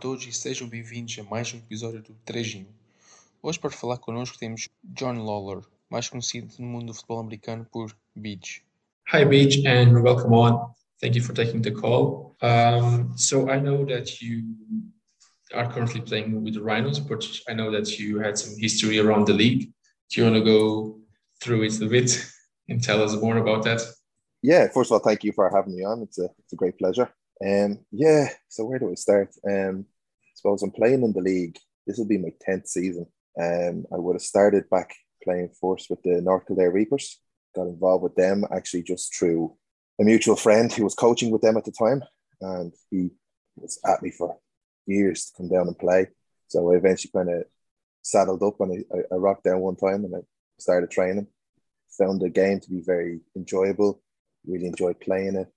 todos e sejam bem-vindos a mais um episódio do 3 em 1. Hoje para falar connosco temos John Lawlor, mais conhecido no mundo do futebol americano por Beej. Hi, Beej, and welcome on. Thank you for taking the call. Um, so I know that you are currently playing with the Rhinos, but I know that you had some history around the league. Do you want to go through it a bit and tell us more about that? Yeah, first of all, thank you for having me on. It's a it's a great pleasure. Um, yeah. So where do I start? Um, I suppose I'm playing in the league. This will be my tenth season. Um, I would have started back playing first with the North Kildare Reapers. Got involved with them actually just through a mutual friend who was coaching with them at the time, and he was at me for years to come down and play. So I eventually kind of saddled up and I, I rocked down one time and I started training. Found the game to be very enjoyable. Really enjoyed playing it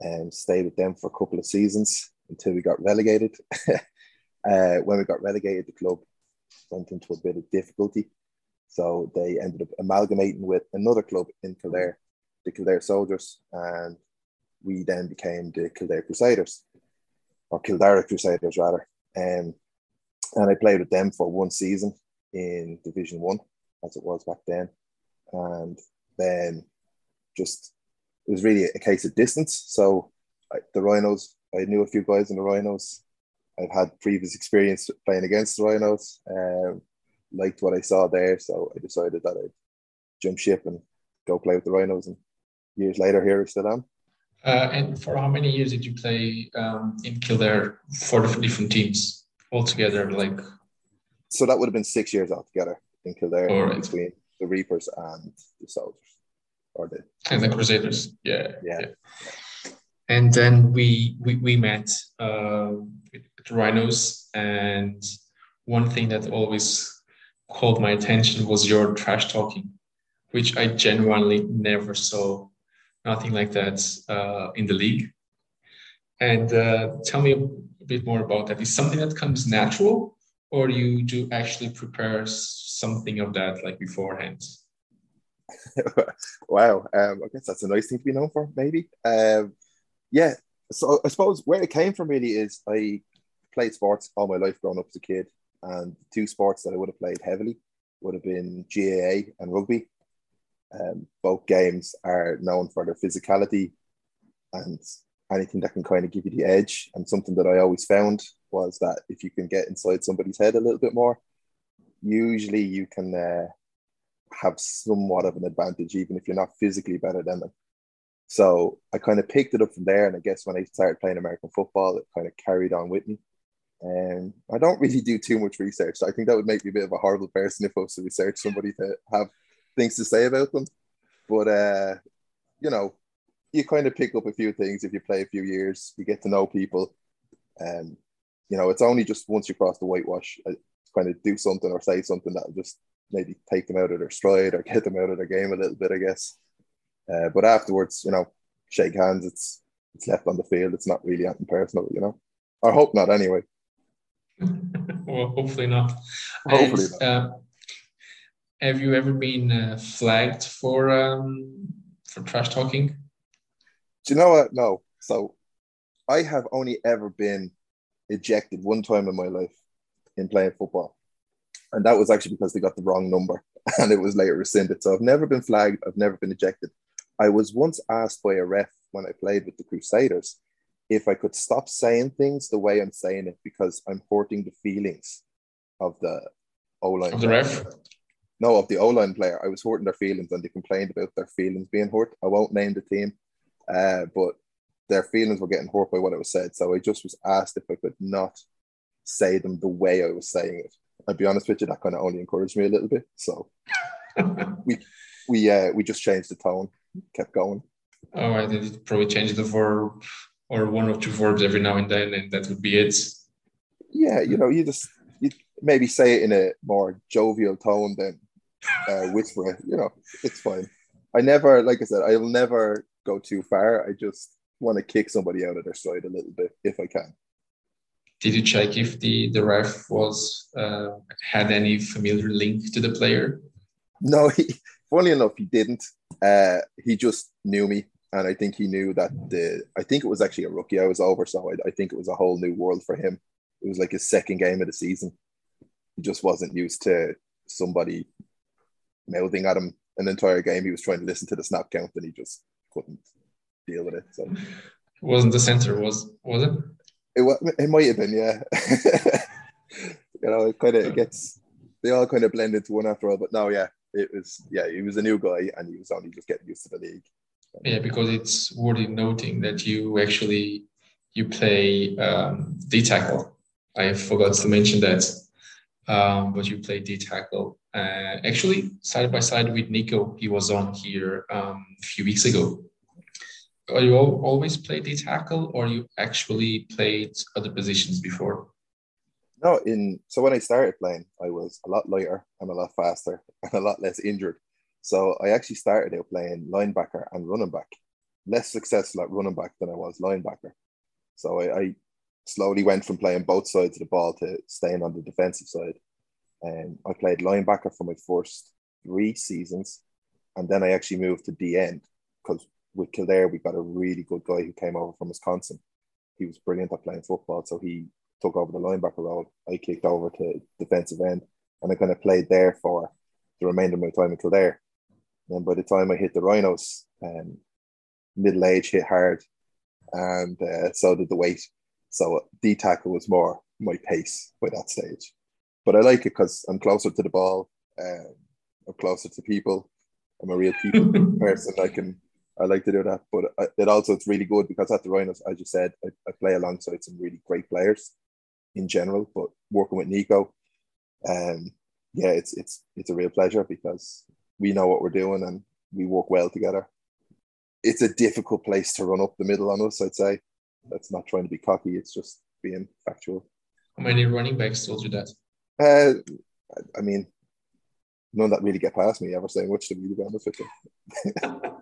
and stayed with them for a couple of seasons until we got relegated. uh, when we got relegated, the club went into a bit of difficulty. So they ended up amalgamating with another club in Kildare, the Kildare Soldiers, and we then became the Kildare Crusaders, or Kildare Crusaders rather. Um, and I played with them for one season in Division One, as it was back then, and then just it was really a case of distance. So I, the Rhinos, I knew a few guys in the Rhinos. I've had previous experience playing against the Rhinos. Um, liked what I saw there, so I decided that I'd jump ship and go play with the Rhinos. And years later, here I still am. Uh, and for how many years did you play um, in Kildare for different teams altogether? Like, so that would have been six years altogether in Kildare right. between the Reapers and the Soldiers or the and the Crusaders. Yeah, yeah. yeah. And then we we, we met uh, the Rhinos, and one thing that always called my attention was your trash talking, which I genuinely never saw. Nothing like that uh, in the league. And uh, tell me a bit more about that. Is something that comes natural, or you do actually prepare something of that like beforehand? wow, um, I guess that's a nice thing to be known for, maybe. Um, yeah, so I suppose where it came from really is I played sports all my life growing up as a kid, and two sports that I would have played heavily would have been GAA and rugby. Um, both games are known for their physicality and anything that can kind of give you the edge. And something that I always found was that if you can get inside somebody's head a little bit more, usually you can uh, have somewhat of an advantage, even if you're not physically better than them. So I kind of picked it up from there. And I guess when I started playing American football, it kind of carried on with me. And I don't really do too much research. I think that would make me a bit of a horrible person if I was to research somebody to have things to say about them. But, uh, you know, you kind of pick up a few things if you play a few years, you get to know people. And, you know, it's only just once you cross the whitewash, I kind of do something or say something that just maybe take them out of their stride or get them out of their game a little bit, I guess. Uh, but afterwards, you know, shake hands. It's it's left on the field. It's not really anything personal, you know. I hope not, anyway. well, hopefully not. Hopefully and, not. Uh, have you ever been uh, flagged for um, for trash talking? Do you know what? No. So, I have only ever been ejected one time in my life in playing football and that was actually because they got the wrong number and it was later rescinded. So I've never been flagged. I've never been ejected. I was once asked by a ref when I played with the Crusaders if I could stop saying things the way I'm saying it because I'm hurting the feelings of the O line. Of the ref? No, of the O line player. I was hurting their feelings and they complained about their feelings being hurt. I won't name the team, uh, but their feelings were getting hurt by what I was said. So I just was asked if I could not say them the way I was saying it. I'll be honest with you, that kind of only encouraged me a little bit. So we we uh, we just changed the tone, kept going. Oh, I did probably change the verb or one or two verbs every now and then, and that would be it. Yeah, you know, you just you maybe say it in a more jovial tone than uh, whisper it. You know, it's fine. I never, like I said, I'll never go too far. I just want to kick somebody out of their stride a little bit if I can did you check if the the ref was uh, had any familiar link to the player? No, he, funny enough, he didn't. Uh, he just knew me, and I think he knew that the. I think it was actually a rookie I was over, so I, I think it was a whole new world for him. it was like his second game of the season. He just wasn't used to somebody mouthing at him an entire game. He was trying to listen to the snap count and he just couldn't deal with it. So it wasn't the center, was was it? It, it might have been, yeah. you know, it kind of gets they all kind of blend into one after all. But no, yeah, it was yeah, he was a new guy and he was only just getting used to the league. Yeah, because it's worthy noting that you actually you play um, D tackle. I forgot to mention that, um, but you play D tackle. Uh, actually, side by side with Nico, he was on here um, a few weeks ago. Are you always played D tackle, or you actually played other positions before? No, in so when I started playing, I was a lot lighter and a lot faster and a lot less injured. So I actually started out playing linebacker and running back, less successful at running back than I was linebacker. So I, I slowly went from playing both sides of the ball to staying on the defensive side. And I played linebacker for my first three seasons, and then I actually moved to D end because with Kildare we got a really good guy who came over from Wisconsin. He was brilliant at playing football, so he took over the linebacker role. I kicked over to defensive end, and I kind of played there for the remainder of my time in Kildare. And by the time I hit the Rhinos, um, middle age hit hard, and uh, so did the weight. So D tackle was more my pace by that stage. But I like it because I'm closer to the ball. Um, I'm closer to people. I'm a real people person. I can I like to do that. But it also it's really good because at the Rhinos, as you said, I, I play alongside some really great players in general, but working with Nico, um, yeah, it's it's it's a real pleasure because we know what we're doing and we work well together. It's a difficult place to run up the middle on us, I'd say. That's not trying to be cocky, it's just being factual. How many running backs told you that? Uh, I mean, none that really get past me ever saying much to me, to be honest with you.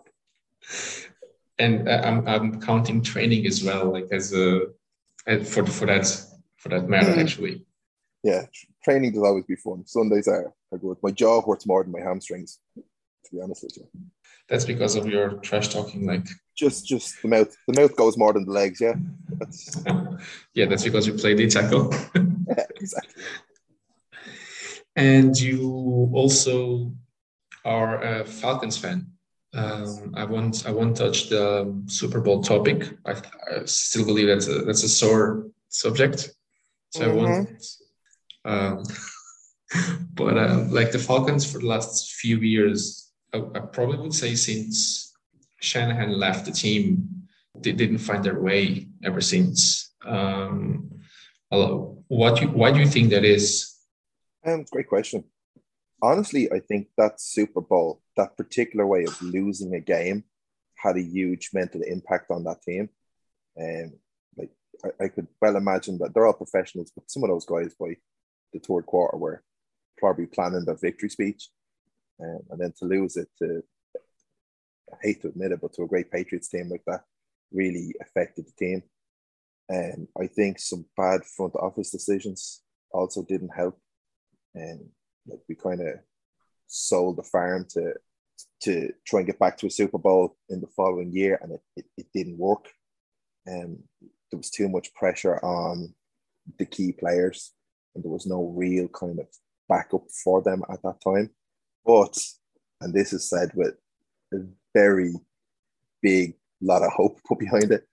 and uh, I'm, I'm counting training as well, like as a for for that for that matter, mm. actually. Yeah, training does always be fun. Sundays are, are good. My jaw hurts more than my hamstrings, to be honest with you. That's because of your trash talking, like just just the mouth. The mouth goes more than the legs. Yeah, that's yeah. That's because you play the tackle. yeah, exactly. And you also are a Falcons fan. Um, I won't I won't touch the Super Bowl topic. I, I still believe that's a that's a sore subject. So mm-hmm. I won't. Um, but um, like the Falcons for the last few years, I, I, probably would say since Shanahan left the team, they didn't find their way ever since. Um, what you, why do you think that is? Um, great question. Honestly, I think that Super Bowl, that particular way of losing a game, had a huge mental impact on that team. Um, and I, I, could well imagine that they're all professionals, but some of those guys by the third quarter were probably planning their victory speech. Um, and then to lose it to, I hate to admit it, but to a great Patriots team like that really affected the team. And I think some bad front office decisions also didn't help. And like we kind of sold the farm to to try and get back to a Super Bowl in the following year, and it, it, it didn't work. And there was too much pressure on the key players, and there was no real kind of backup for them at that time. But, and this is said with a very big lot of hope put behind it.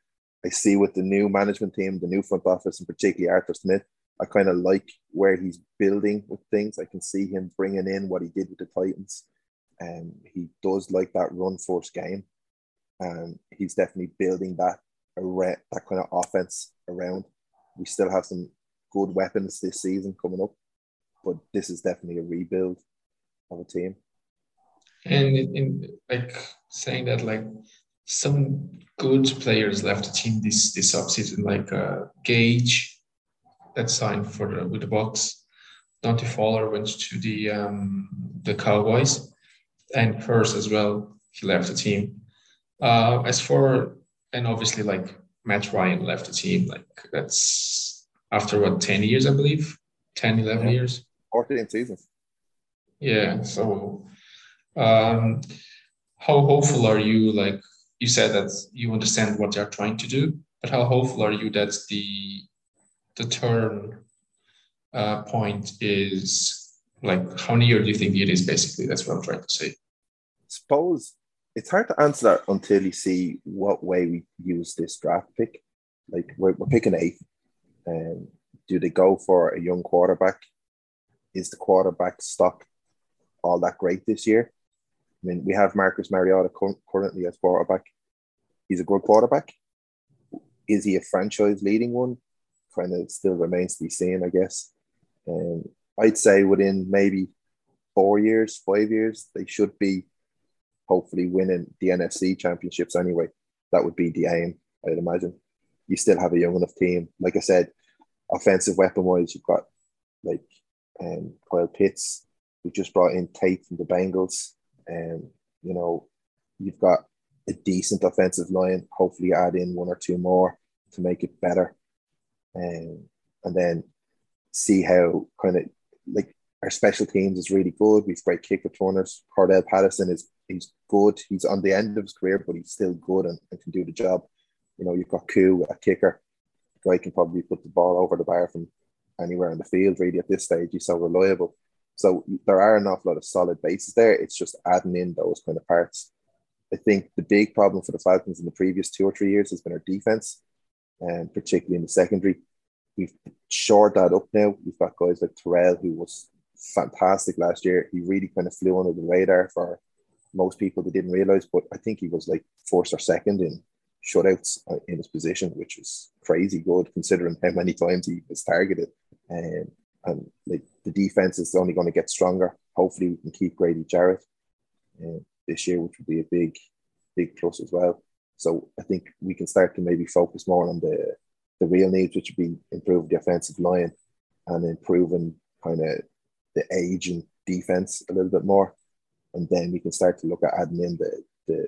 I see with the new management team, the new front office, and particularly Arthur Smith, I kind of like where he's building with things. I can see him bringing in what he did with the Titans, and he does like that run force game, and he's definitely building that around that kind of offense around. We still have some good weapons this season coming up, but this is definitely a rebuild of a team. And in, in like saying that, like some good players left the team this this offseason, like uh, Gage that sign for the, with the Bucs. Dante Fowler went to the um, the Cowboys, and Hurst as well. He left the team. Uh, as for and obviously like Matt Ryan left the team. Like that's after what 10 years, I believe, 10, 11 yeah. years. 14 seasons. Yeah. So um how hopeful are you like you said that you understand what they're trying to do, but how hopeful are you that the the turn uh, point is like how years do you think it is? Basically, that's what I'm trying to say. Suppose it's hard to answer that until you see what way we use this draft pick. Like we're, we're picking eighth, um, do they go for a young quarterback? Is the quarterback stock all that great this year? I mean, we have Marcus Mariota currently as quarterback. He's a good quarterback. Is he a franchise leading one? Kind of still remains to be seen, I guess. And I'd say within maybe four years, five years, they should be hopefully winning the NFC championships anyway. That would be the aim, I'd imagine. You still have a young enough team. Like I said, offensive weapon wise, you've got like um, Kyle Pitts, who just brought in Tate from the Bengals. And, you know, you've got a decent offensive line. Hopefully, add in one or two more to make it better. Um, and then see how kind of like our special teams is really good. We've great kick returners. Cordarrelle Patterson is he's good. He's on the end of his career, but he's still good and, and can do the job. You know, you've got Koo, a kicker. Guy can probably put the ball over the bar from anywhere in the field, really, at this stage. He's so reliable. So there are an awful lot of solid bases there. It's just adding in those kind of parts. I think the big problem for the Falcons in the previous two or three years has been our defense, and particularly in the secondary. We've shored that up now. We've got guys like Terrell, who was fantastic last year. He really kind of flew under the radar for most people that didn't realize, but I think he was like first or second in shutouts uh, in his position, which was crazy good considering how many times he was targeted. Um, and like the defense is only going to get stronger. Hopefully, we can keep Grady Jarrett uh, this year, which would be a big, big plus as well. So I think we can start to maybe focus more on the the real needs, which would be improve the offensive line and improving kind of the age and defense a little bit more, and then we can start to look at adding in the the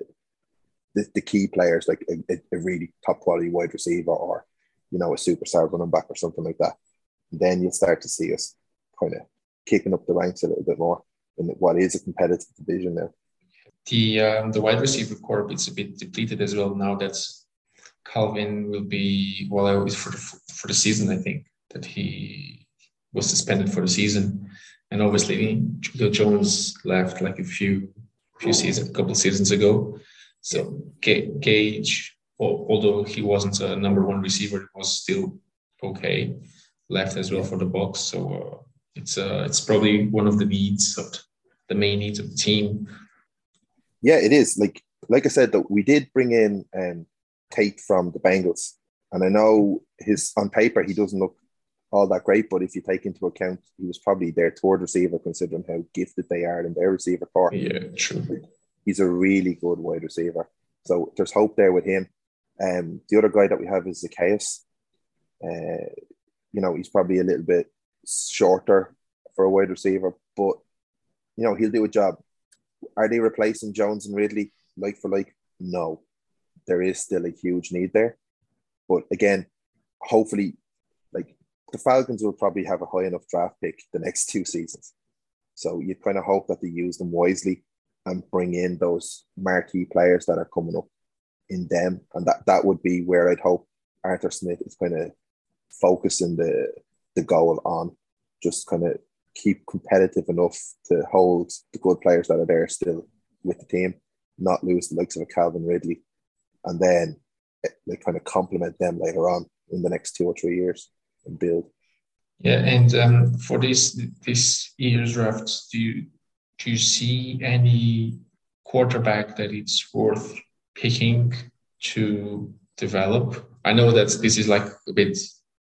the, the key players like a, a, really top quality wide receiver or you know a superstar running back or something like that. And then you'll start to see us kind of kicking up the ranks a little bit more in what is a competitive division now. The um, the wide receiver corp is a bit depleted as well now that Calvin will be well for for the season. I think that he was suspended for the season, and obviously Julio Jones left like a few few seasons, a couple seasons ago. So Gage, although he wasn't a number one receiver, was still okay. Left as well for the Bucs. So uh, it's uh, it's probably one of the needs of the main needs of the team. Yeah, it is. Like like I said, that we did bring in um, Tate from the Bengals, and I know his on paper he doesn't look all that great, but if you take into account he was probably their third receiver, considering how gifted they are in their receiver core. Yeah, true. He's a really good wide receiver, so there's hope there with him. Um, the other guy that we have is Zaccheaus. Uh, you know, he's probably a little bit shorter for a wide receiver, but you know he'll do a job. Are they replacing Jones and Ridley like for like? No, there is still a huge need there. But again, hopefully, like the Falcons will probably have a high enough draft pick the next two seasons. So you kind of hope that they use them wisely and bring in those marquee players that are coming up in them. And that, that would be where I'd hope Arthur Smith is kind of focusing the the goal on just kind of keep competitive enough to hold the good players that are there still with the team, not lose the likes of a Calvin Ridley and then like kind of complement them later on in the next two or three years and build. Yeah, and um, for this this year's draft, do you do you see any quarterback that it's worth picking to develop? I know that this is like a bit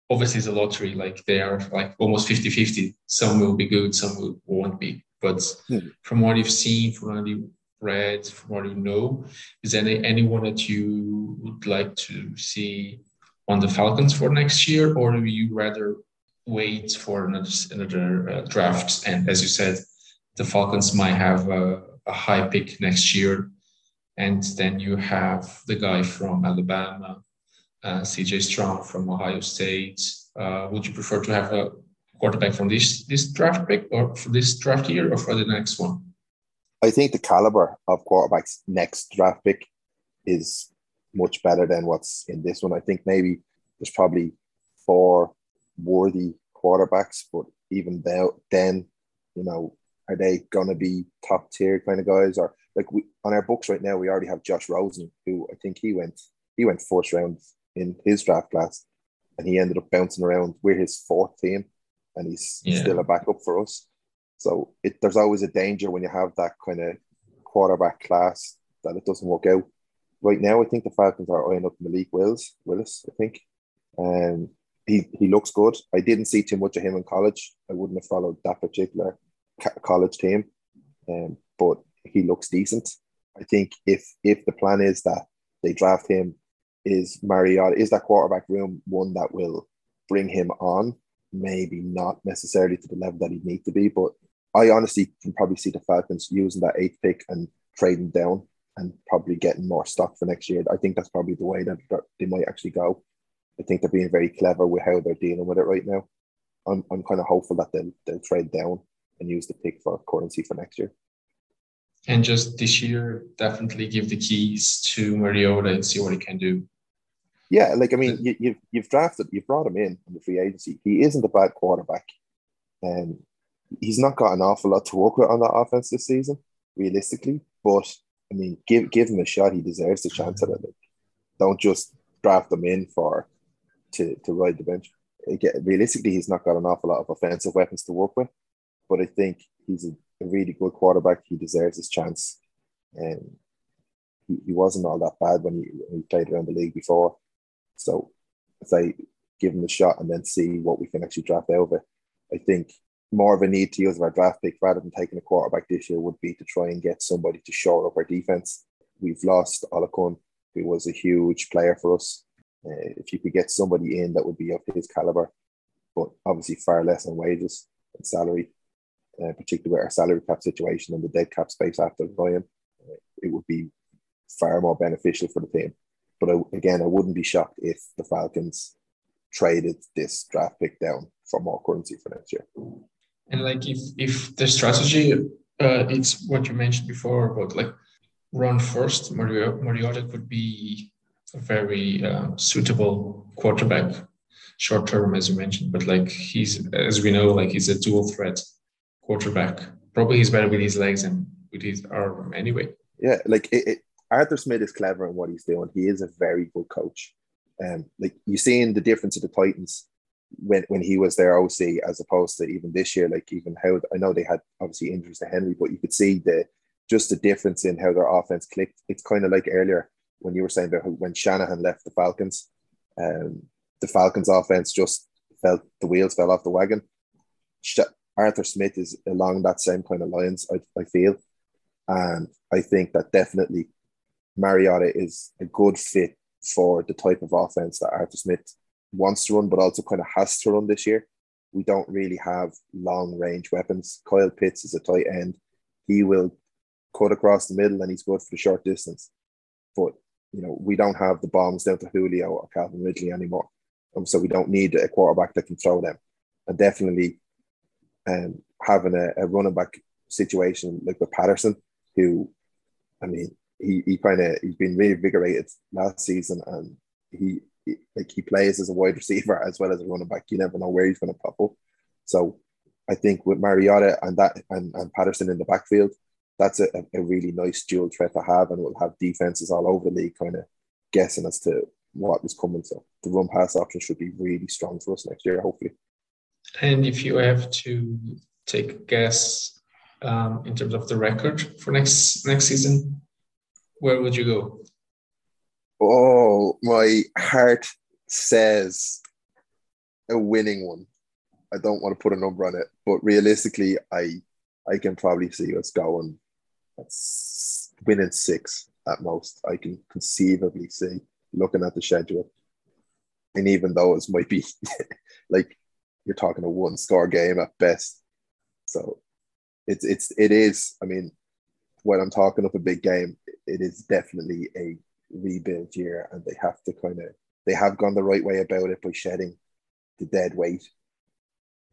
obviously it's a lottery, like they are like almost 50-50. Some will be good, some will, won't be. But hmm. from what you've seen, from what you read, from what you know, is there any, anyone that you would like to see on the Falcons for next year, or do you rather wait for another another uh, draft? And as you said, the Falcons might have a, a high pick next year, and then you have the guy from Alabama, uh, CJ Stroud from Ohio State. Uh, would you prefer to have a quarterback from this this draft pick, or for this draft year, or for the next one? I think the caliber of quarterbacks next draft pick is much better than what's in this one. I think maybe there's probably four worthy quarterbacks, but even then, you know, are they going to be top tier kind of guys? Or like we on our books right now, we already have Josh Rosen, who I think he went he went first round in his draft class, and he ended up bouncing around. We're his fourth team, and he's yeah. still a backup for us. So it, there's always a danger when you have that kind of quarterback class that it doesn't work out. Right now, I think the Falcons are eyeing up Malik Willis. Willis, I think, and um, he he looks good. I didn't see too much of him in college. I wouldn't have followed that particular college team, um, but he looks decent. I think if if the plan is that they draft him, is Mariota is that quarterback room one that will bring him on? Maybe not necessarily to the level that he'd need to be, but I honestly can probably see the Falcons using that eighth pick and trading down and probably getting more stock for next year. I think that's probably the way that, that they might actually go. I think they're being very clever with how they're dealing with it right now. I'm, I'm kind of hopeful that they'll, they'll trade down and use the pick for currency for next year. And just this year, definitely give the keys to Mariota and see what he can do. Yeah, like I mean, you, you've you've drafted, you've brought him in on the free agency. He isn't a bad quarterback, and he's not got an awful lot to work with on that offense this season, realistically. But I mean, give give him a shot. He deserves a chance at it. Like, don't just draft him in for to to ride the bench. Again, realistically, he's not got an awful lot of offensive weapons to work with but I think he's a, a really good quarterback. He deserves his chance. And he, he wasn't all that bad when he, when he played around the league before. So if I give him a shot and then see what we can actually draft out of it, I think more of a need to use our draft pick rather than taking a quarterback this year would be to try and get somebody to shore up our defense. We've lost Oluokun, who was a huge player for us. Uh, if you could get somebody in that would be of his caliber, but obviously far less on wages and salary, uh, particularly with our salary cap situation and the dead cap space after Ryan, uh, it would be far more beneficial for the team. But I, again, I wouldn't be shocked if the Falcons traded this draft pick down for more currency for next year. And like if if the strategy, uh, it's what you mentioned before about like run first, Mariota, Mariota could be a very uh, suitable quarterback short term, as you mentioned. But like he's, as we know, like he's a dual threat quarterback. Probably he's better with his legs and with his arm anyway. Yeah, like it, it, Arthur Smith is clever in what he's doing. He is a very good coach. Um, like you're seeing the difference of the Titans when when he was their OC as opposed to even this year. Like even how I know they had obviously injuries to Henry, but you could see the just the difference in how their offense clicked. It's kind of like earlier when you were saying about when Shanahan left the Falcons. Um, the Falcons offense just felt the wheels fell off the wagon. Arthur Smith is along that same kind of lines, I, I feel. And I think that definitely Mariota is a good fit for the type of offense that Arthur Smith wants to run, but also kind of has to run this year. We don't really have long range weapons. Kyle Pitts is a tight end. He will cut across the middle and he's good for the short distance. But, you know, we don't have the bombs down to Julio or Calvin Ridley anymore. Um, so we don't need a quarterback that can throw them. And definitely um, having a, a running back situation like with Patterson, who, I mean, he, he kind of he's been reinvigorated last season, and he, he, like he plays as a wide receiver as well as a running back. You never know where he's going to pop up. So I think with Mariota and that and, and Patterson in the backfield, that's a, a really nice dual threat to have, and we'll have defenses all over the league kind of guessing as to what is coming. So the run pass option should be really strong for us next year, hopefully. And if you have to take a guess um, in terms of the record for next next season, where would you go? Oh, my heart says a winning one. I don't want to put a number on it, but realistically, I I can probably see us going that's winning six at most. I can conceivably see looking at the schedule. And even though it might be like you're talking a one score game at best. So it's it's it is. I mean, when I'm talking of a big game, it is definitely a rebuild year, and they have to kind of they have gone the right way about it by shedding the dead weight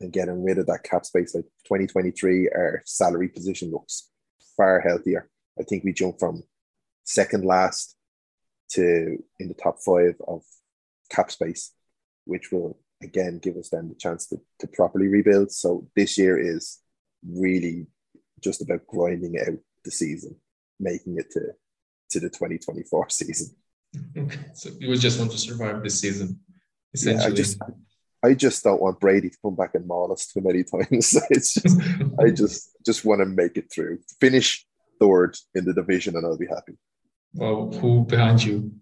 and getting rid of that cap space. Like 2023, our salary position looks far healthier. I think we jumped from second last to in the top five of cap space, which will again give us then the chance to, to properly rebuild. So this year is really just about grinding out the season, making it to to the 2024 season. Okay. So you would just want to survive this season, essentially. Yeah, I just I just don't want Brady to come back and maul us too many times. it's just I just just want to make it through. Finish third in the division and I'll be happy. Well, who behind you?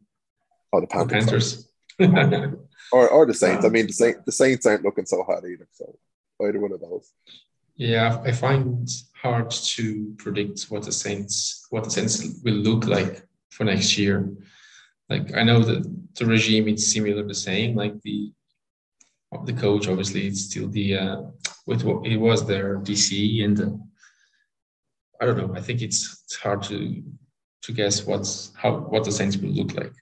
Oh, the Panthers. The Panthers. or, or the Saints. I mean, the, Saint, the Saints aren't looking so hot either. So either one of those. Yeah, I find hard to predict what the Saints what the Saints will look like for next year. Like I know that the regime is similar the same. Like the the coach obviously it's still the uh, with what it was their DC and uh, I don't know. I think it's it's hard to to guess what's how what the Saints will look like.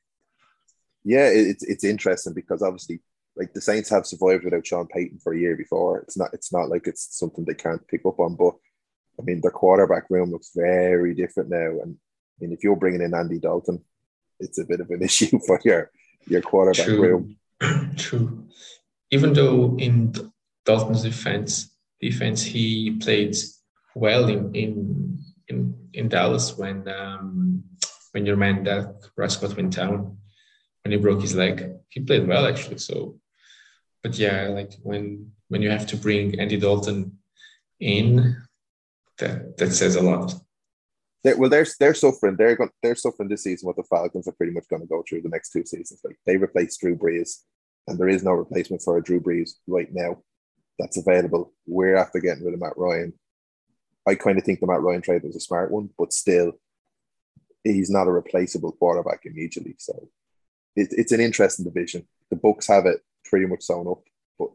Yeah, it's it's interesting because obviously like the Saints have survived without Sean Payton for a year before. It's not it's not like it's something they can't pick up on. But I mean, their quarterback room looks very different now. And I mean, if you're bringing in Andy Dalton, it's a bit of an issue for your your quarterback True. room. True. Even though in Dalton's defense, defense he played well in in in, in Dallas when um, when your man Dak Prescott went down when he broke his leg. He played well actually. So, but yeah, like when when you have to bring Andy Dalton in, that that says a lot. They, well, they're they're suffering. They're going they're suffering this season. What the Falcons are pretty much going to go through the next two seasons. Like they replaced Drew Brees, and there is no replacement for a Drew Brees right now that's available. We're after getting rid of Matt Ryan. I kind of think the Matt Ryan trade was a smart one, but still, he's not a replaceable quarterback immediately. So it, it's an interesting division. The Bucs have it pretty much sewn up, but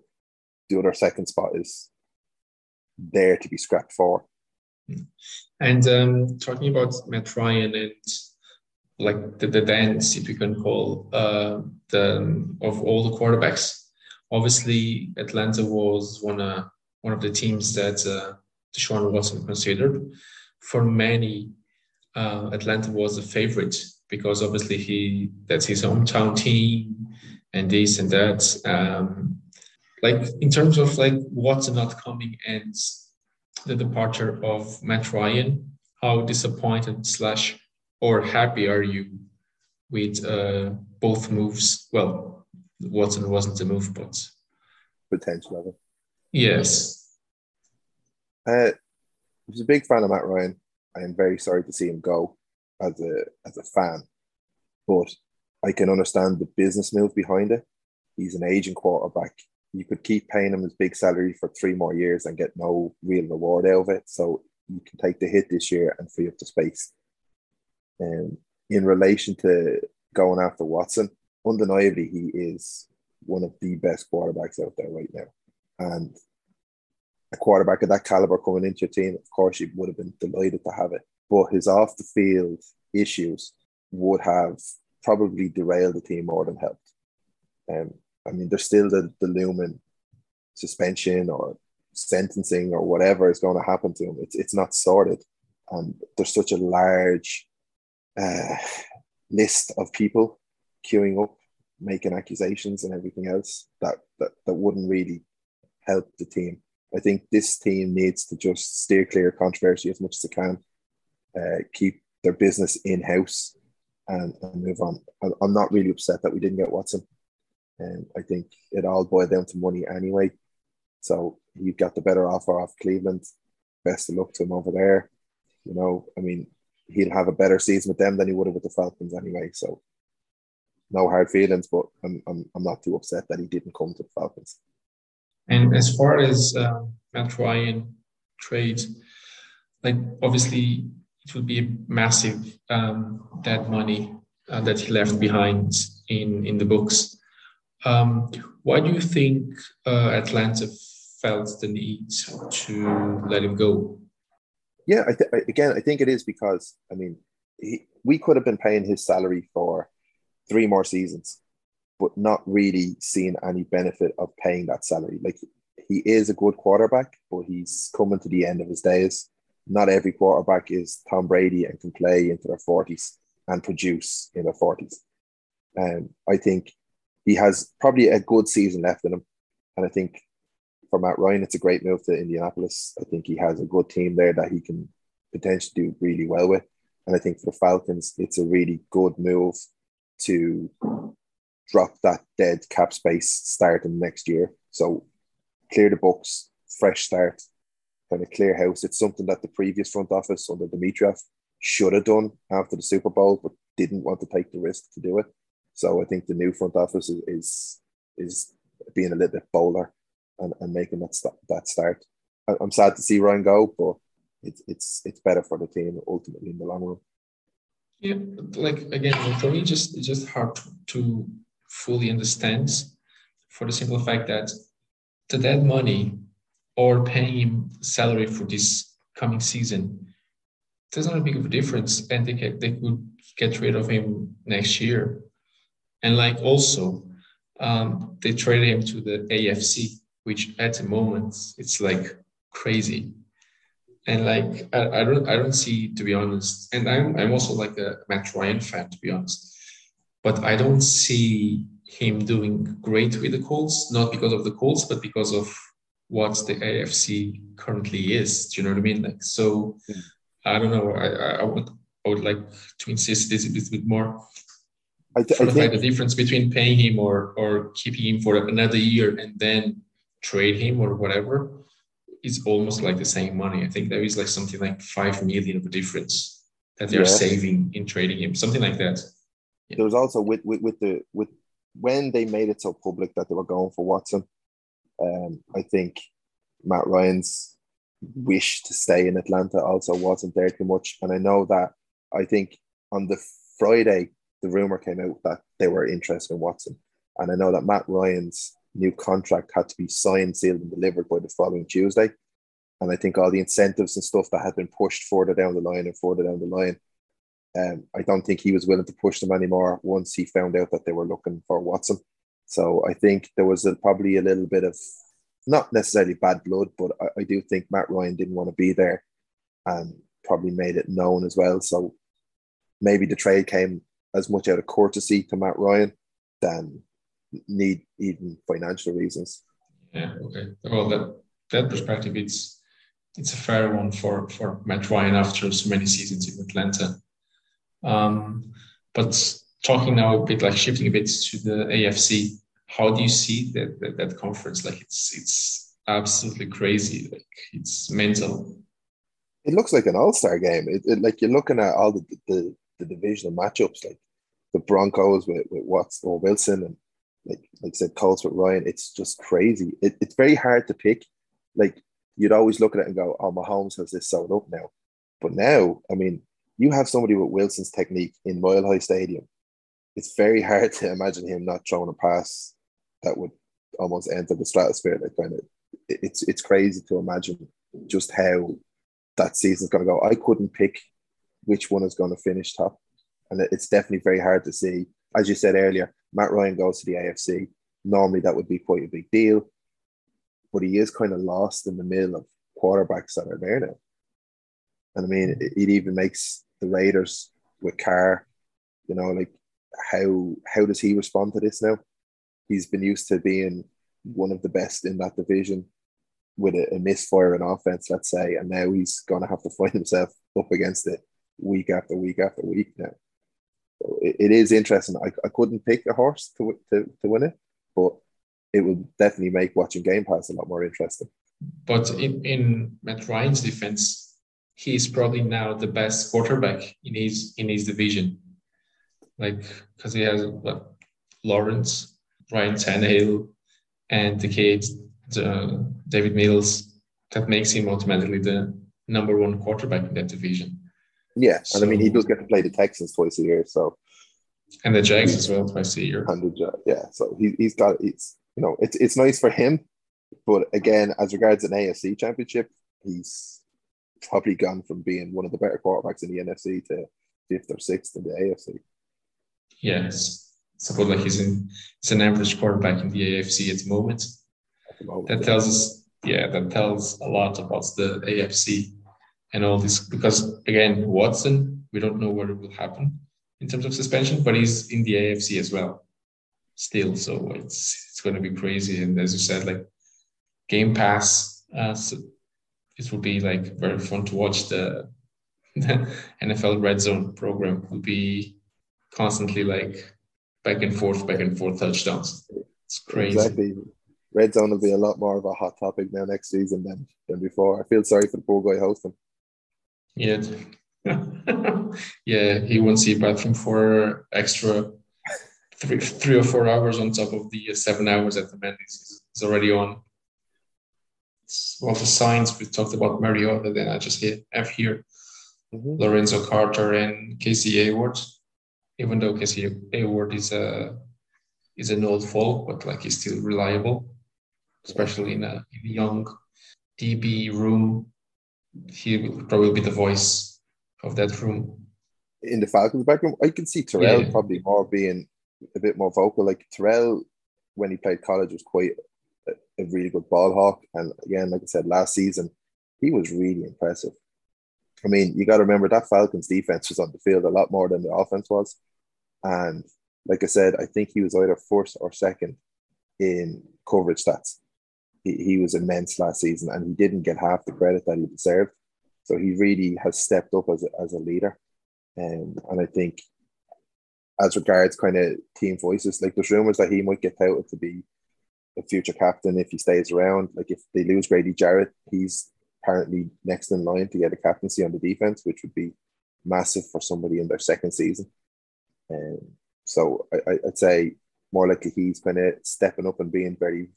the other second spot is there to be scrapped for. And um, talking about Matt Ryan and like the, the dance, if you can call uh, the of all the quarterbacks. Obviously, Atlanta was one uh, one of the teams that uh, Deshaun Watson considered. For many, uh, Atlanta was a favorite because obviously he that's his hometown team and this and that. Um, like in terms of like what's not coming and the departure of Matt Ryan, how disappointed slash or happy are you with uh, both moves? Well, Watson wasn't a move, but potential of it. Yes. Uh, I was a big fan of Matt Ryan. I am very sorry to see him go as a as a fan, but I can understand the business move behind it. He's an aging quarterback. You could keep paying him his big salary for three more years and get no real reward out of it. So you can take the hit this year and free up the space. Um, in relation to going after Watson, undeniably he is one of the best quarterbacks out there right now. And a quarterback of that caliber coming into your team, of course, you would have been delighted to have it. But his off the field issues would have probably derailed the team more than helped. Um, I mean, there's still the, the looming suspension or sentencing or whatever is going to happen to him. It's, it's not sorted. And there's such a large uh, list of people queuing up, making accusations and everything else that, that, that wouldn't really help the team. I think this team needs to just steer clear of controversy as much as they can, uh, keep their business in house, and, and, move on. I'm not really upset that we didn't get Watson, and I think it all boiled down to money anyway. So he got the better offer off Cleveland. Best of luck to him over there. You know, I mean, he'll have a better season with them than he would have with the Falcons anyway. So no hard feelings, but I'm, I'm, I'm not too upset that he didn't come to the Falcons. And as far as um, Matt Ryan trade, like obviously it would be massive um, money uh, that he left behind in in the books. Um, why do you think uh, Atlanta felt the need to let him go? Yeah, I th- again, I think it is because I mean, he, we could have been paying his salary for three more seasons, but not really seeing any benefit of paying that salary. Like he is a good quarterback, but he's coming to the end of his days. Not every quarterback is Tom Brady and can play into their forties and produce in their forties. And um, I think he has probably a good season left in him. And I think for Matt Ryan, it's a great move to Indianapolis. I think he has a good team there that he can potentially do really well with. And I think for the Falcons, it's a really good move to drop that dead cap space starting next year. So clear the books, fresh start, kind of clear house. It's something that the previous front office under Dimitroff should have done after the Super Bowl, but didn't want to take the risk to do it. So I think the new front office is is, is being a little bit bolder and, and making that st- that start. I, I'm sad to see Ryan go, but it's it's it's better for the team ultimately in the long run. Yeah, like again, for me, just it's just hard to, to fully understand for the simple fact that the dead money or paying him salary for this coming season there's not a big of a difference and they, can, they could get rid of him next year. And like also um, they traded him to the afc which at the moment it's like crazy. And like I, I don't i don't see to be honest and i'm i'm also like a matt ryan fan to be honest but i don't see him doing great with the colts not because of the colts but because of what the afc currently is do you know what i mean like so yeah. i don't know i i would i would like to insist this a little bit more I, th- I think the difference between paying him or or keeping him for another year and then trade him or whatever is almost like the same money. I think there is like something like five million of a difference that they are saving in trading him, something like that. Yeah. There was also with, with with the with when they made it so public that they were going for Watson. Um, I think Matt Ryan's wish to stay in Atlanta also wasn't there too much, and I know that I think on the Friday the rumor came out that they were interested in Watson, and I know that Matt Ryan's new contract had to be signed, sealed, and delivered by the following Tuesday. And I think all the incentives and stuff that had been pushed further down the line and further down the line, um, I don't think he was willing to push them anymore once he found out that they were looking for Watson. So I think there was a, probably a little bit of not necessarily bad blood, but I, I do think Matt Ryan didn't want to be there and probably made it known as well. So maybe the trade came as much out of courtesy to Matt Ryan than need even financial reasons. Yeah. Okay. Well, that that perspective, it's it's a fair one for for Matt Ryan after so many seasons in Atlanta. Um, but talking now a bit like shifting a bit to the AFC, how do you see that that, that conference? Like it's it's absolutely crazy. Like it's mental. It looks like an all-star game. It, it, like you're looking at all the, the the divisional matchups, like the Broncos with, with Watts or Wilson and like like I said, Colts with Ryan, it's just crazy. It, it's very hard to pick. Like you'd always look at it and go, "Oh, Mahomes has this sewed up now," but now, I mean, you have somebody with Wilson's technique in Mile High Stadium. It's very hard to imagine him not throwing a pass that would almost enter the stratosphere. Like kind of, it's it's crazy to imagine just how that season's going to go. I couldn't pick which one is going to finish top, and it's definitely very hard to see. As you said earlier, Matt Ryan goes to the AFC. Normally, that would be quite a big deal, but he is kind of lost in the middle of quarterbacks that are there now. And I mean, it, it even makes the Raiders with Carr, you know, like how how does he respond to this now? He's been used to being one of the best in that division with a, a misfire in offense, let's say, and now he's going to have to find himself up against it week after week after week now it, it is interesting. I, I couldn't pick a horse to, to, to win it, but it would definitely make watching Game Pass a lot more interesting. But in, in Matt Ryan's defense, he's probably now the best quarterback in his in his division. Like because he has Lawrence, Ryan Tannehill, and the kid the Davis Mills. That makes him automatically the number one quarterback in that division. Yeah, and I mean he does get to play the Texans twice a year, so and the Jags as well twice a year. And the yeah, so he he's got it's you know it's it's nice for him, but again, as regards an AFC championship, he's probably gone from being one of the better quarterbacks in the NFC to fifth or sixth in the AFC. Yes, suppose like he's in he's an average quarterback in the AFC at the moment. At the moment that tells us yeah, that tells a lot about the AFC and all this because again, Watson, we don't know what will happen in terms of suspension, but he's in the AFC as well. still. So it's it's going to be crazy. And as you said, like Game Pass, uh, so it will be like very fun to watch the, the NFL Red Zone program. Will be constantly like back and forth, back and forth touchdowns. It's crazy. Exactly. Red Zone will be a lot more of a hot topic now next season than than before. I feel sorry for the poor guy hosting. Yeah. yeah, he won't see a bathroom for extra three, three or four hours on top of the seven hours that the man is, is already on. It's one of the signs we talked about Mariota, then I just have here mm-hmm. Lorenzo Carter and Casey Hayward. Even though Casey Hayward is a is an old folk, but like he's still reliable, especially in a, in a young DB room. He will probably be the voice of that room. In the Falcons backroom, I can see Terrell yeah. probably more being a bit more vocal. Like Terrell, when he played college, was quite a, a really good ball hawk. And again, like I said, last season, he was really impressive. I mean, you got to remember that Falcons defense was on the field a lot more than the offense was. And like I said, I think he was either first or second in coverage stats. He, he was immense last season and he didn't get half the credit that he deserved. So he really has stepped up as a, as a leader. Um, and I think as regards kind of team voices, like there's rumors that he might get touted to be a future captain if he stays around. Like if they lose Grady Jarrett, he's apparently next in line to get a captaincy on the defense, which would be massive for somebody in their second season. Um, so I, would say more likely he's kind of stepping up and being very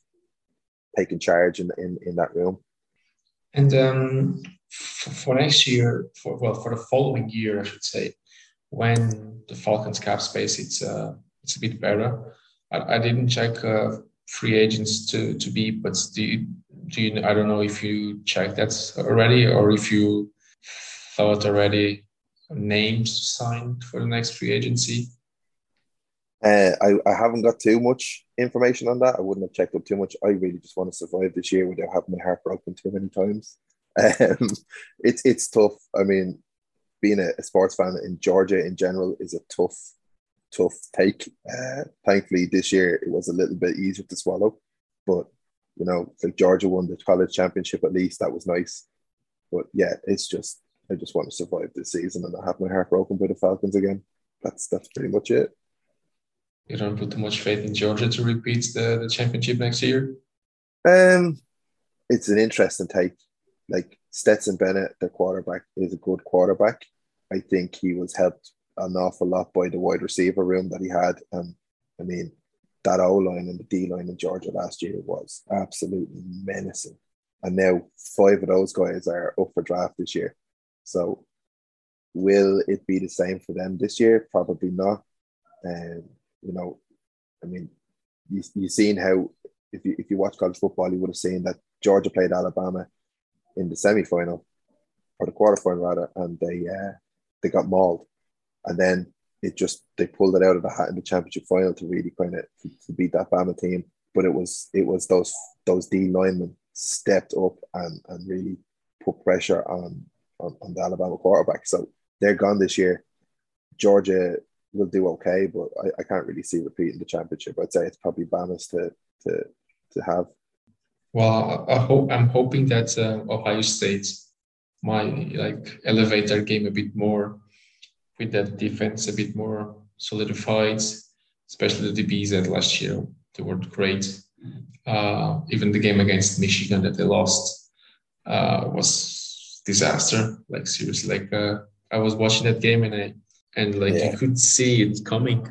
taking charge in, in, in that room. And um, for next year, for well, for the following year, I should say, when the Falcons cap space it's uh, it's a bit better. I, I didn't check uh, free agents to to be, but do you, do you, I don't know if you checked that already or if you thought already names signed for the next free agency. Uh, I, I haven't got too much information on that. I wouldn't have checked up too much. I really just want to survive this year without having my heart broken too many times. Um, it's it's tough. I mean, being a, a, sports fan in Georgia in general is a tough, tough take. Uh, thankfully, this year it was a little bit easier to swallow, but you know, like Georgia won the college championship at least. That was nice, but yeah, it's just I just want to survive this season and not have my heart broken by the Falcons again. That's that's pretty much it. You don't put too much faith in Georgia to repeat the, the championship next year. Um, it's an interesting take. Like Stetson Bennett, the quarterback, is a good quarterback. I think he was helped an awful lot by the wide receiver room that he had. And I mean, that O line and the D line in Georgia last year was absolutely menacing. And now five of those guys are up for draft this year. So will it be the same for them this year? Probably not. And um, you know, I mean, you you seen how if you if you watch college football, you would have seen that Georgia played Alabama in the semi final or the quarterfinal rather, and they uh, they got mauled, and then it just they pulled it out of the hat in the championship final to really kind of to, beat that Bama team. But it was it was those those D linemen stepped up and and really put pressure on on, on the Alabama quarterback. So they're gone this year. Georgia will do okay, but I, I can't really see repeating the championship. I'd say it's probably Bama's to to to have. Well, I hope I'm hoping that uh, Ohio State might like elevate their game a bit more with that defense a bit more solidified, especially the DBs that last year they were great. Uh, even the game against Michigan that they lost uh, was disaster. Like seriously, like uh, I was watching that game and I and like yeah. you could see it coming.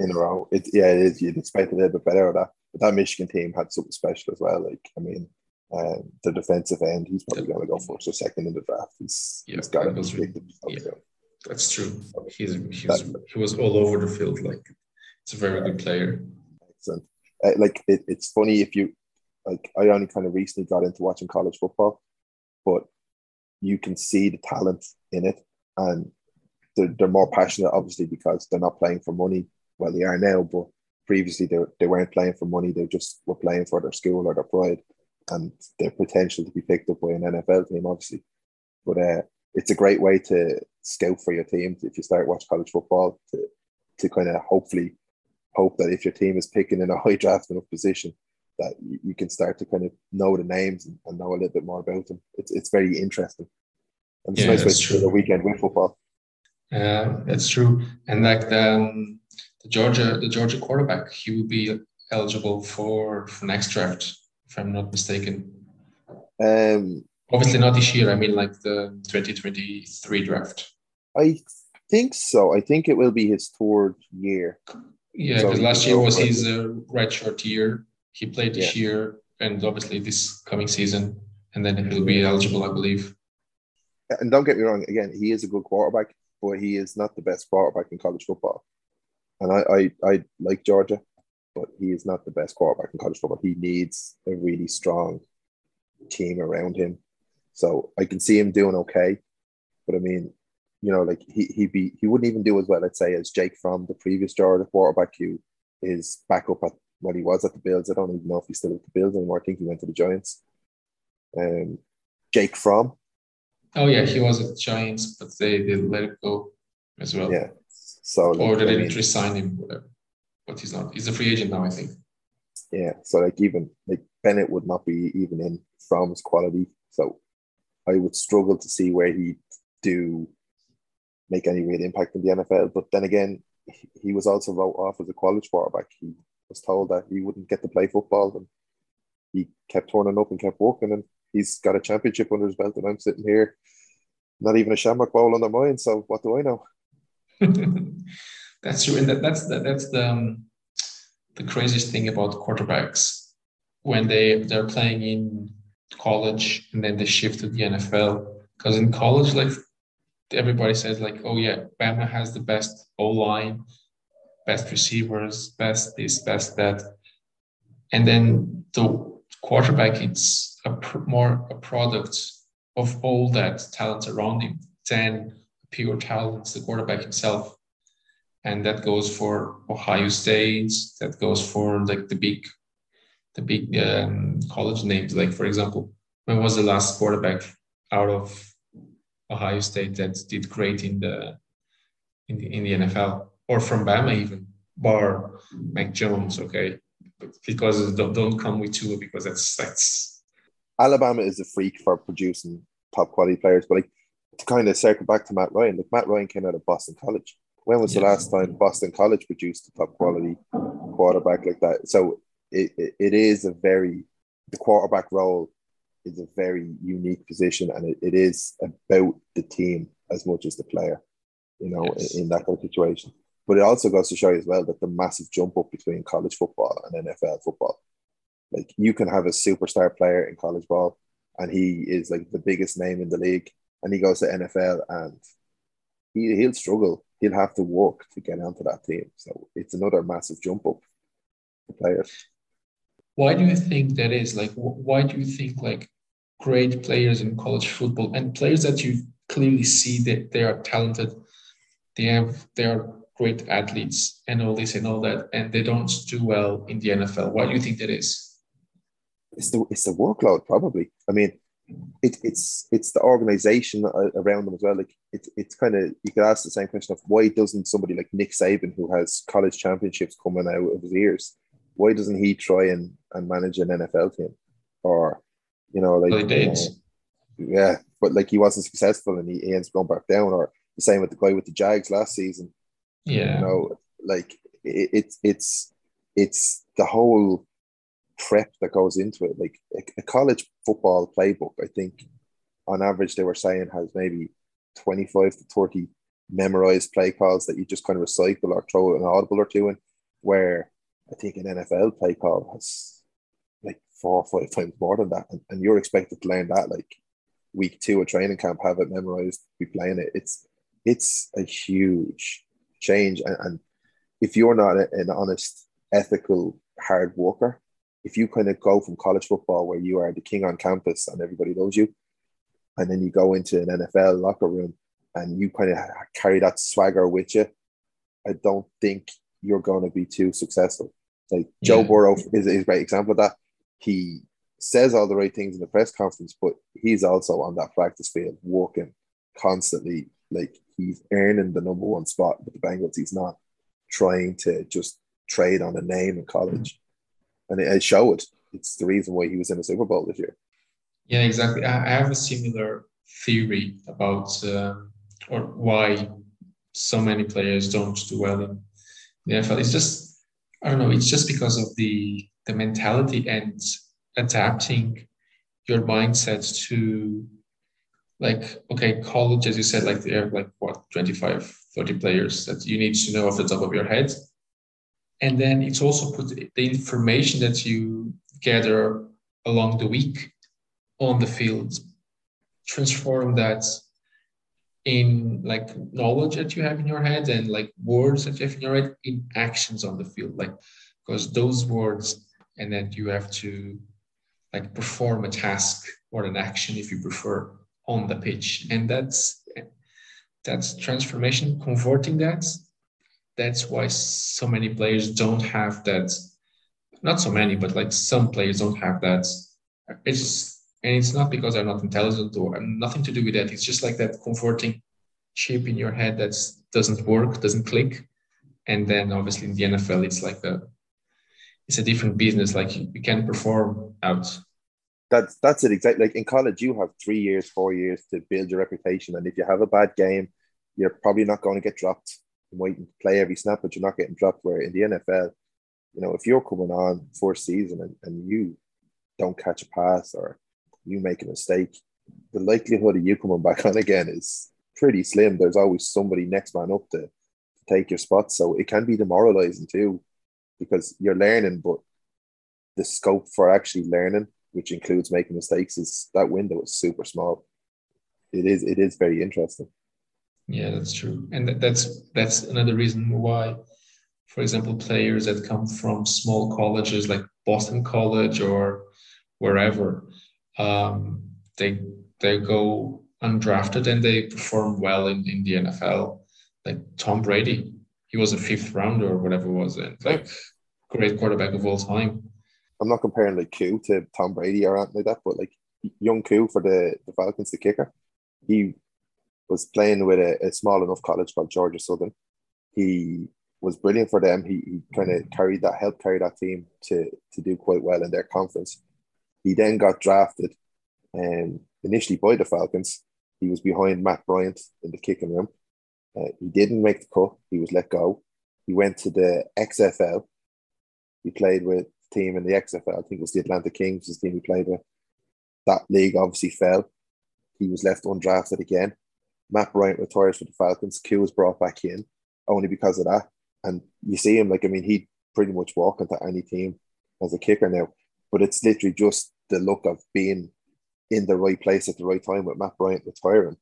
In a row, it yeah, it is. You'd expect a little bit better of that, but that Michigan team had something special as well. Like I mean, um, the defensive end, he's probably going to go first or second in the draft. He's, yeah, he's got to be yeah, That's true. He's, he's he was all over the field. Like it's a very good player. Excellent. Uh, like it, it's funny if you like. I only kind of recently got into watching college football, but you can see the talent in it, and they're, they're more passionate, obviously, because they're not playing for money. Well, they are now, but previously they, they weren't playing for money. They just were playing for their school or their pride and their potential to be picked up by an NFL team, obviously. But uh, it's a great way to scout for your team if you start watch college football to to kind of hopefully hope that if your team is picking in a high draft enough position, that you, can start to kind of know the names and, know a little bit more about them. It's it's very interesting. And it's Yeah, nice way to spend the weekend with football. Uh, that's true. And like the, um, the Georgia, the Georgia quarterback, he will be eligible for for next draft, if I'm not mistaken. Um, Obviously not this year. I mean, like the 2023 draft. I think so. I think it will be his third year. Yeah, because he last year was his uh, redshirt year. He played this year, and obviously this coming season, and then he'll be eligible, I believe. And don't get me wrong, again, he is a good quarterback, but he is not the best quarterback in college football. And I, I, I like Georgia, but he is not the best quarterback in college football. He needs a really strong team around him. So I can see him doing okay. But I mean, you know, like he he be he wouldn't even do as well, let's say, as Jake Fromm the previous Georgia quarterback who is back up at what he was at the Bills. I don't even know if he's still at the Bills anymore. I think he went to the Giants. Um Jake Fromm. Oh yeah, he was at the Giants, but they they let it go as well. yeah. So like, Or they didn't mean, resign him, whatever. But he's not. He's a free agent now, I think. Yeah, so like even like Bennett would not be even in Fromm's quality. So I would struggle to see where he do make any real impact in the NFL. But then again, he- he was also wrote off as a college quarterback. He was told that he wouldn't get to play football, and he kept turning up and kept working, and he's got a championship under his belt. And I'm sitting here, not even a Shamrock Bowl under mine. So what do I know? that's true, and that, that's the, that's the um, the craziest thing about quarterbacks when they they're playing in college and then they shift to the NFL. Because in college, like everybody says, like, oh yeah, Bama has the best O line, best receivers, best this, best that, and then the quarterback it's a pr- more a product of all that talent around him than pure talent, the quarterback himself. And that goes for Ohio State. That goes for like the big, the big um, college names. Like for example, when was the last quarterback out of Ohio State that did great in the in the in the NFL or from Bama even, bar Mac Jones? Okay, because don't don't come with Tua because that's that's Alabama is a freak for producing top quality players, but like to kind of circle back to Matt Ryan, like Matt Ryan came out of Boston College. When was the last time Boston College produced a top quality quarterback like that? So it, it, it is a very the quarterback role is a very unique position and it, it is about the team as much as the player, you know, Yes. in, in that kind of situation. But it also goes to show you as well that the massive jump up between college football and NFL football. Like you can have a superstar player in college ball and he is like the biggest name in the league and he goes to NFL and he, he'll struggle. He'll have to work to get onto that team. So it's another massive jump up for players. Why do you think that is like wh- why do you think like great players in college football and players that you clearly see that they are talented they have they are great athletes and all this and all that and they don't do well in the nfl why do you think that is It's the it's the workload probably. I mean, it, it's it's the organization uh, around them as well. Like it's it's kind of you could ask the same question of why doesn't somebody like Nick Saban who has college championships coming out of his ears, why doesn't he try and, and manage an NFL team, or you know like Well, he did. you know, yeah, but like he wasn't successful and he, he ends up going back down, or the same with the guy with the Jags last season. yeah You know, like it, it's it's it's the whole prep that goes into it. Like a, a college football playbook, I think on average they were saying has maybe 25 to 30 memorized play calls that you just kind of recycle or throw an audible or two in, where I think an NFL play call has like four or five times more than that. And, and you're expected to learn that like week two of training camp, have it memorized, be playing it. It's it's a huge change. And, and if you're not a- an honest, ethical, hard worker, if you kind of go from college football where you are the king on campus and everybody knows you, and then you go into an NFL locker room and you kind of carry that swagger with you, I don't think you're going to be too successful. Like Joe Yeah. Burrow is, is a great example of that. He says all the right things in the press conference, but he's also on that practice field working constantly. Like he's earning the number one spot with the Bengals. He's not trying to just trade on a name in college, and it, it showed. It's the reason why he was in the Super Bowl this year. Yeah, exactly. I have a similar theory about uh, or why so many players don't do well in the NFL. It's just I don't know. It's just because of the the mentality and adapting your mindset to like okay college as you said like they have like what 25 30 players that you need to know off the top of your head and then it's also put the information that you gather along the week on the field transform that in like knowledge that you have in your head and like words that you have in your head in actions on the field like because those words and then you have to like perform a task or an action if you prefer on the pitch. And that's that's transformation converting that. That's why so many players don't have that. Not so many but like some players don't have that. It's and it's not because they're not intelligent or nothing to do with that. It's just like that converting chip in your head that doesn't work doesn't click. And then obviously in the nfl it's like a it's a different business. Like you, can perform out. That's that's it. Exactly like in college you have three years four years to build your reputation. And if you have a bad game you're probably not going to get dropped. You might play every snap but you're not getting dropped. Where in the nfl you know if you're coming on first season and, and you don't catch a pass or you make a mistake the likelihood of you coming back on again is pretty slim there's always somebody next man up to, to take your spot so it can be demoralizing too because you're learning but the scope for actually learning which includes making mistakes, is that window is super small. It is it is very interesting. Yeah, that's true, and that's that's another reason why, for example, players that come from small colleges like Boston College or wherever, um, they they go undrafted and they perform well in, in the NFL. Like Tom Brady, he was a fifth rounder or whatever it was, and like great quarterback of all time. I'm not comparing like Koo to Tom Brady or anything like that, but like young Koo for the, the Falcons, the kicker, he was playing with a, a small enough college called Georgia Southern. He was brilliant for them. He, he kind of carried that, helped carry that team to to do quite well in their conference. He then got drafted, um, initially by the Falcons. He was behind Matt Bryant in the kicking room. Uh, he didn't make the cut. He was let go. He went to the XFL. He played with team in the XFL. I think it was the Atlanta Kings, his team he played with. That league obviously fell. He was left undrafted again. Matt Bryant retires for the Falcons. Koo was brought back in only because of that. And you see him like I mean he pretty much walk into any team as a kicker now. But it's literally just the look of being in the right place at the right time with Matt Bryant retiring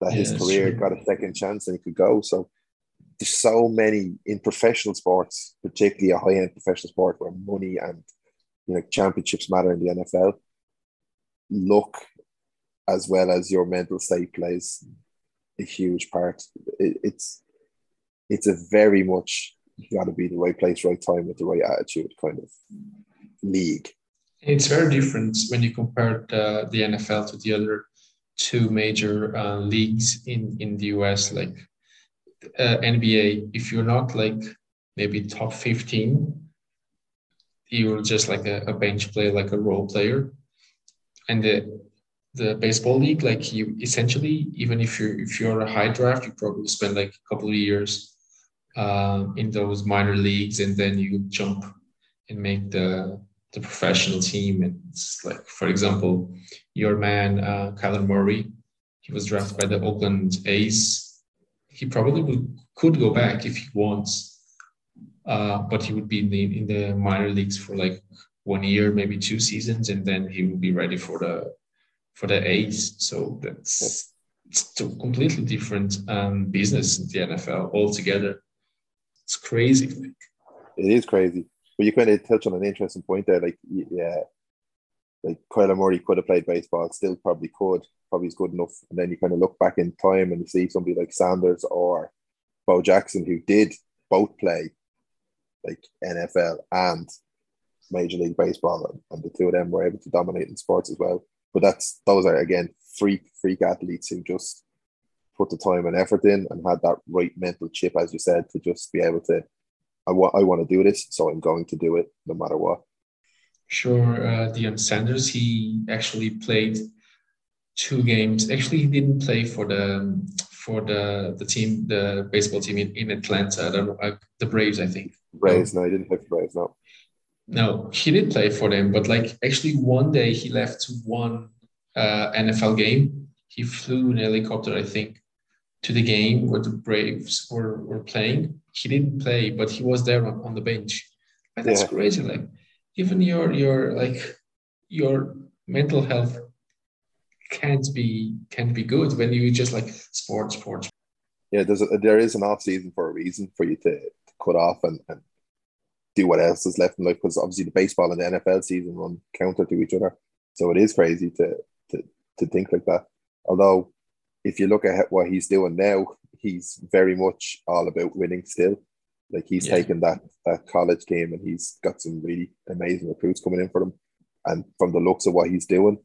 that yeah, his career got a second chance and he could go. So there's so many in professional sports, particularly a high end professional sport where money and you know championships matter in the NFL. Luck, as well as your mental state, plays a huge part. It, it's it's a very much you got to be the right place, right time, with the right attitude kind of league. It's very different when you compare the, the NFL to the other two major uh, leagues in in the US, like uh, NBA, if you're not like maybe top 15, you're just like a, a, bench player, like a role player. And the the baseball league, like you essentially, even if you're if you're a high draft, you probably spend like a couple of years uh, in those minor leagues, and then you jump and make the the professional team. And it's like, for example, your man uh, Kyler Murray, he was drafted by the Oakland A's he probably would, could go back if he wants, uh, but he would be in the in the minor leagues for like one year, maybe two seasons, and then he would be ready for the for the A's. So that's it's a completely different um, business in the NFL altogether. It's crazy. It is crazy. But you kind of touch on an interesting point there. Like, yeah, like Kyler Murray could have played baseball, still probably could, probably is good enough. And then you kind of look back in time and you see somebody like Sanders or Bo Jackson who did both play like NFL and Major League Baseball, and the two of them were able to dominate in sports as well. But that's those are again freak freak athletes who just put the time and effort in and had that right mental chip, as you said, to just be able to I want I want to do this, so I'm going to do it no matter what. Sure, uh, Deion Sanders. He actually played two games. Actually, he didn't play for the for the the team, the baseball team in, in Atlanta. I don't know, uh, the Braves, I think. Braves, no, no he didn't play for Braves, no. No, he did play for them, but like actually one day he left to one uh, NFL game. He flew in a helicopter, I think, to the game where the Braves were, were playing. He didn't play, but he was there on, on the bench. And that's yeah. crazy. Like even your your like your mental health can't be can't be good when you just like sports sports. Yeah, there's a, there is an off season for a reason for you to, to cut off and, and do what else is left in life because obviously the baseball and the NFL season run counter to each other. So it is crazy to to to think like that. Although if you look at what he's doing now, he's very much all about winning still. Like he's yeah. taken that that college game and he's got some really amazing recruits coming in for him. And from the looks of what he's doing,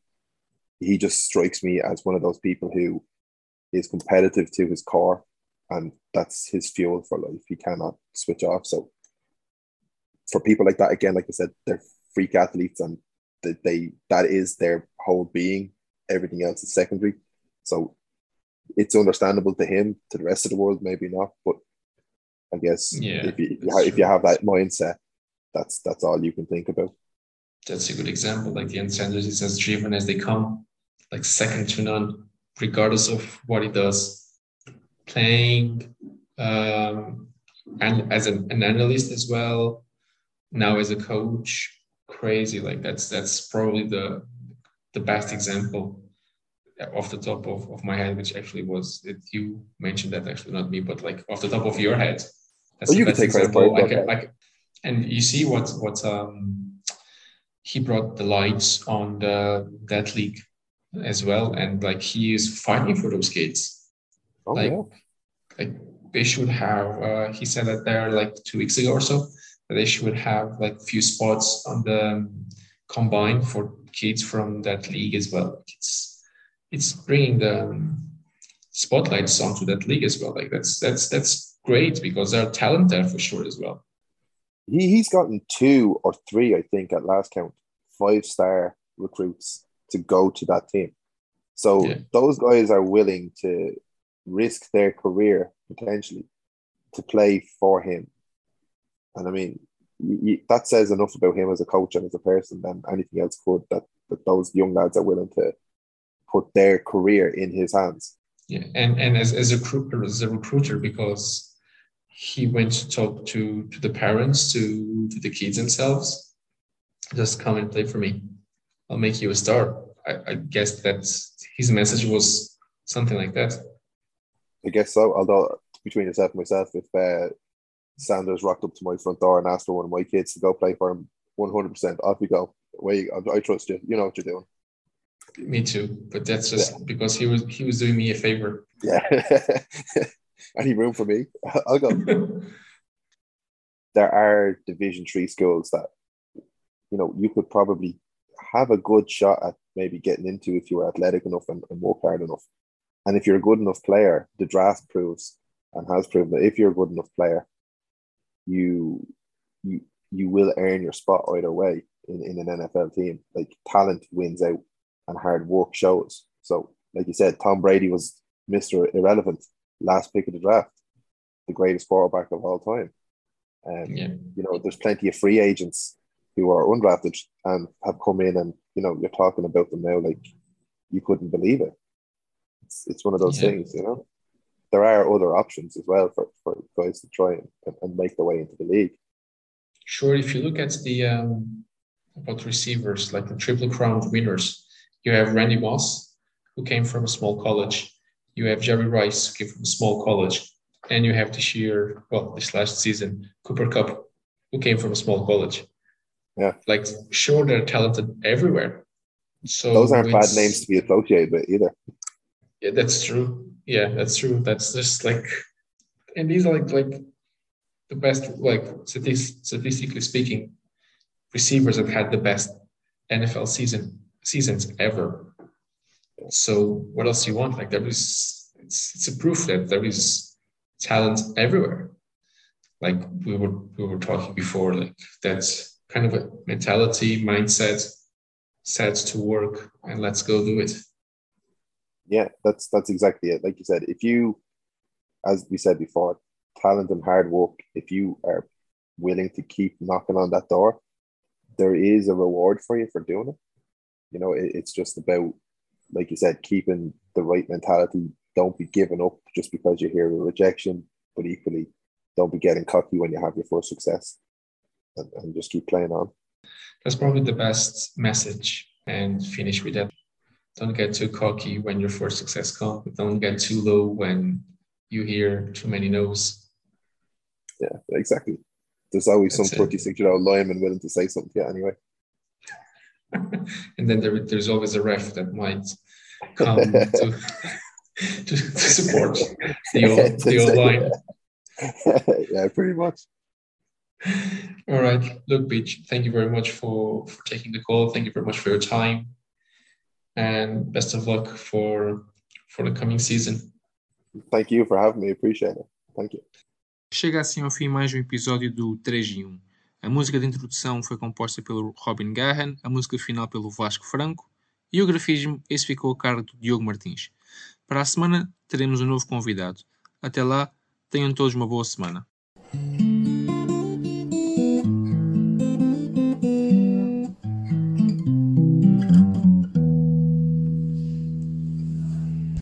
he just strikes me as one of those people who is competitive to his core and that's his fuel for life. He cannot switch off. So for people like that, again, like I said, they're freak athletes and they, they that is their whole being. Everything else is secondary. So it's understandable to him, to the rest of the world, maybe not. But I guess yeah, if you if you, have, if you have that mindset, that's that's all you can think about. That's a good example. Like the Sanders is as driven as they come, like second to none, regardless of what he does. Playing um, and as an, an analyst as well, now as a coach, crazy. Like that's that's probably the the best example off the top of, of my head, which actually was that you mentioned that actually not me, but like off the top of your head. That's well, you can take credit for it. And you see what what um he brought the lights on the that league as well, and like he is fighting for those kids. Oh, like, yeah. like they should have. Uh, he said that there like two weeks ago or so that they should have like few spots on the combine for kids from that league as well. It's it's bringing the spotlights onto that league as well. Like that's that's that's great because there are talent there for sure as well. He he's gotten two or three, I think, at last count, five star recruits to go to that team. So yeah. those guys are willing to risk their career potentially to play for him. And I mean, you, that says enough about him as a coach and as a person than anything else could. That that those young lads are willing to put their career in his hands. Yeah, and and as, as a recruiter, as a recruiter, because he went to talk to to the parents, to to the kids themselves, just come and play for me. I'll make you a star. I, I guess that his message was something like that. I guess so. Although between yourself and myself, if uh, Sanders rocked up to my front door and asked for one of my kids to go play for him, one hundred percent, off you go. Wait, I, I trust you. You know what you're doing. Me too, but that's just yeah. because he was he was doing me a favor. Yeah. Any room for me? I'll go. there are Division Three schools that you know you could probably have a good shot at maybe getting into if you were athletic enough and, and work hard enough. And if you're a good enough player, the draft proves and has proven that if you're a good enough player, you you you will earn your spot either way in, in an NFL team. Like talent wins out and hard work shows. So, like you said, Tom Brady was Mr. Irrelevant, last pick of the draft, the greatest quarterback of all time. And, yeah. you know, there's plenty of free agents who are undrafted and have come in and, you know, you're talking about them now like you couldn't believe it. It's, it's one of those yeah. things, you know. There are other options as well for, for guys to try and, and make their way into the league. Sure, if you look at the um, about receivers, like the triple crown winners, you have Randy Moss, who came from a small college. You have Jerry Rice, who came from a small college. And you have this year, well, this last season, Cooper Kupp, who came from a small college. Yeah. Like, sure, they're talented everywhere. So those aren't bad names to be associated with either. Yeah, that's true. Yeah, that's true. That's just like, and these are like like the best, like statistically speaking, receivers have had the best NFL season seasons ever. So what else do you want? Like there is, it's, it's a proof that there is talent everywhere. like we were we were talking before, like that's kind of a mentality, mindset, sets to work, and let's go do it. Yeah, that's that's exactly it. Like you said, if you, as we said before, talent and hard work, if you are willing to keep knocking on that door, there is a reward for you for doing it. You know, it, it's just about, like you said, keeping the right mentality. Don't be giving up just because you hear a rejection, but equally, don't be getting cocky when you have your first success and, and just keep playing on. That's probably the best message and finish with that. Don't get too cocky when your first success comes, but don't get too low when you hear too many no's. Yeah, exactly. There's always That's some 36 year old lineman willing to say something to you anyway. and then there, there's always a ref that might come to, to, to, support the old, the old line. yeah, pretty much. All right. Look, Beej, thank you very much for, for taking the call. Thank you very much for your time. And best of luck for for the coming season. Thank you for having me. Appreciate it. Thank you. Chega assim ao fim mais um episódio do 3 em 1. A música de introdução foi composta pelo Robin Gahan, a música final pelo Vasco Franco e o grafismo esse ficou a cargo do Diogo Martins. Para a semana teremos um novo convidado. Até lá, tenham todos uma boa semana.